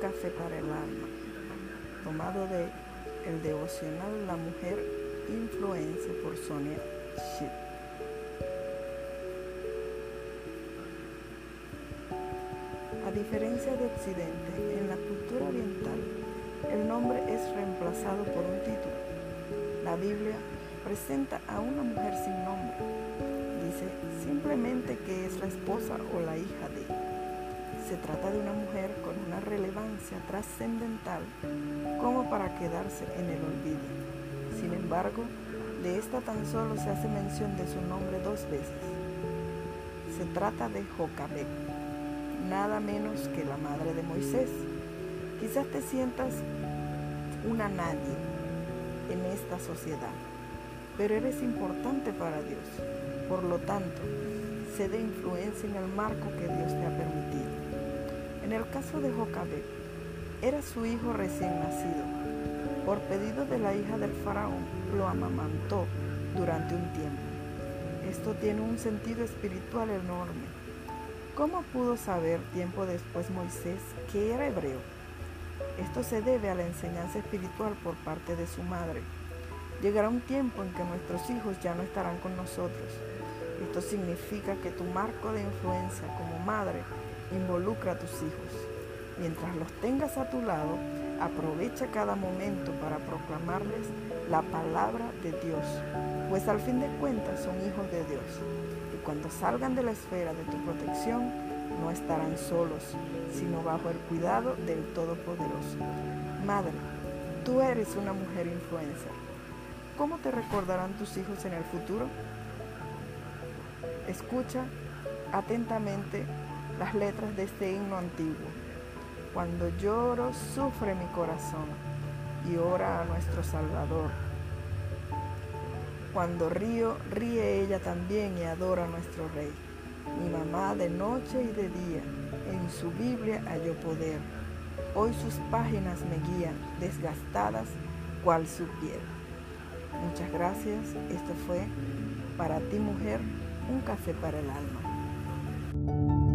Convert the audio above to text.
café para el alma, tomado de el devocional La Mujer Influencia por Sonia Shit. A diferencia de Occidente, en la cultura oriental, el nombre es reemplazado por un título. La Biblia presenta a una mujer sin nombre. Dice simplemente que es la esposa o la hija de. Se trata de una mujer con una relevancia trascendental como para quedarse en el olvido. Sin embargo, de esta tan solo se hace mención de su nombre dos veces. Se trata de Jocabek, nada menos que la madre de Moisés. Quizás te sientas una nadie en esta sociedad, pero eres importante para Dios. Por lo tanto, sé de influencia en el marco que Dios te ha permitido. En el caso de Jocabet, era su hijo recién nacido. Por pedido de la hija del faraón, lo amamantó durante un tiempo. Esto tiene un sentido espiritual enorme. ¿Cómo pudo saber tiempo después Moisés que era hebreo? Esto se debe a la enseñanza espiritual por parte de su madre. Llegará un tiempo en que nuestros hijos ya no estarán con nosotros. Esto significa que tu marco de influencia como madre Involucra a tus hijos. Mientras los tengas a tu lado, aprovecha cada momento para proclamarles la palabra de Dios, pues al fin de cuentas son hijos de Dios. Y cuando salgan de la esfera de tu protección, no estarán solos, sino bajo el cuidado del Todopoderoso. Madre, tú eres una mujer influencer. ¿Cómo te recordarán tus hijos en el futuro? Escucha atentamente las letras de este himno antiguo. Cuando lloro, sufre mi corazón y ora a nuestro Salvador. Cuando río, ríe ella también y adora a nuestro Rey. Mi mamá de noche y de día, en su Biblia halló poder. Hoy sus páginas me guían, desgastadas cual su piel. Muchas gracias. Esto fue para ti mujer, un café para el alma.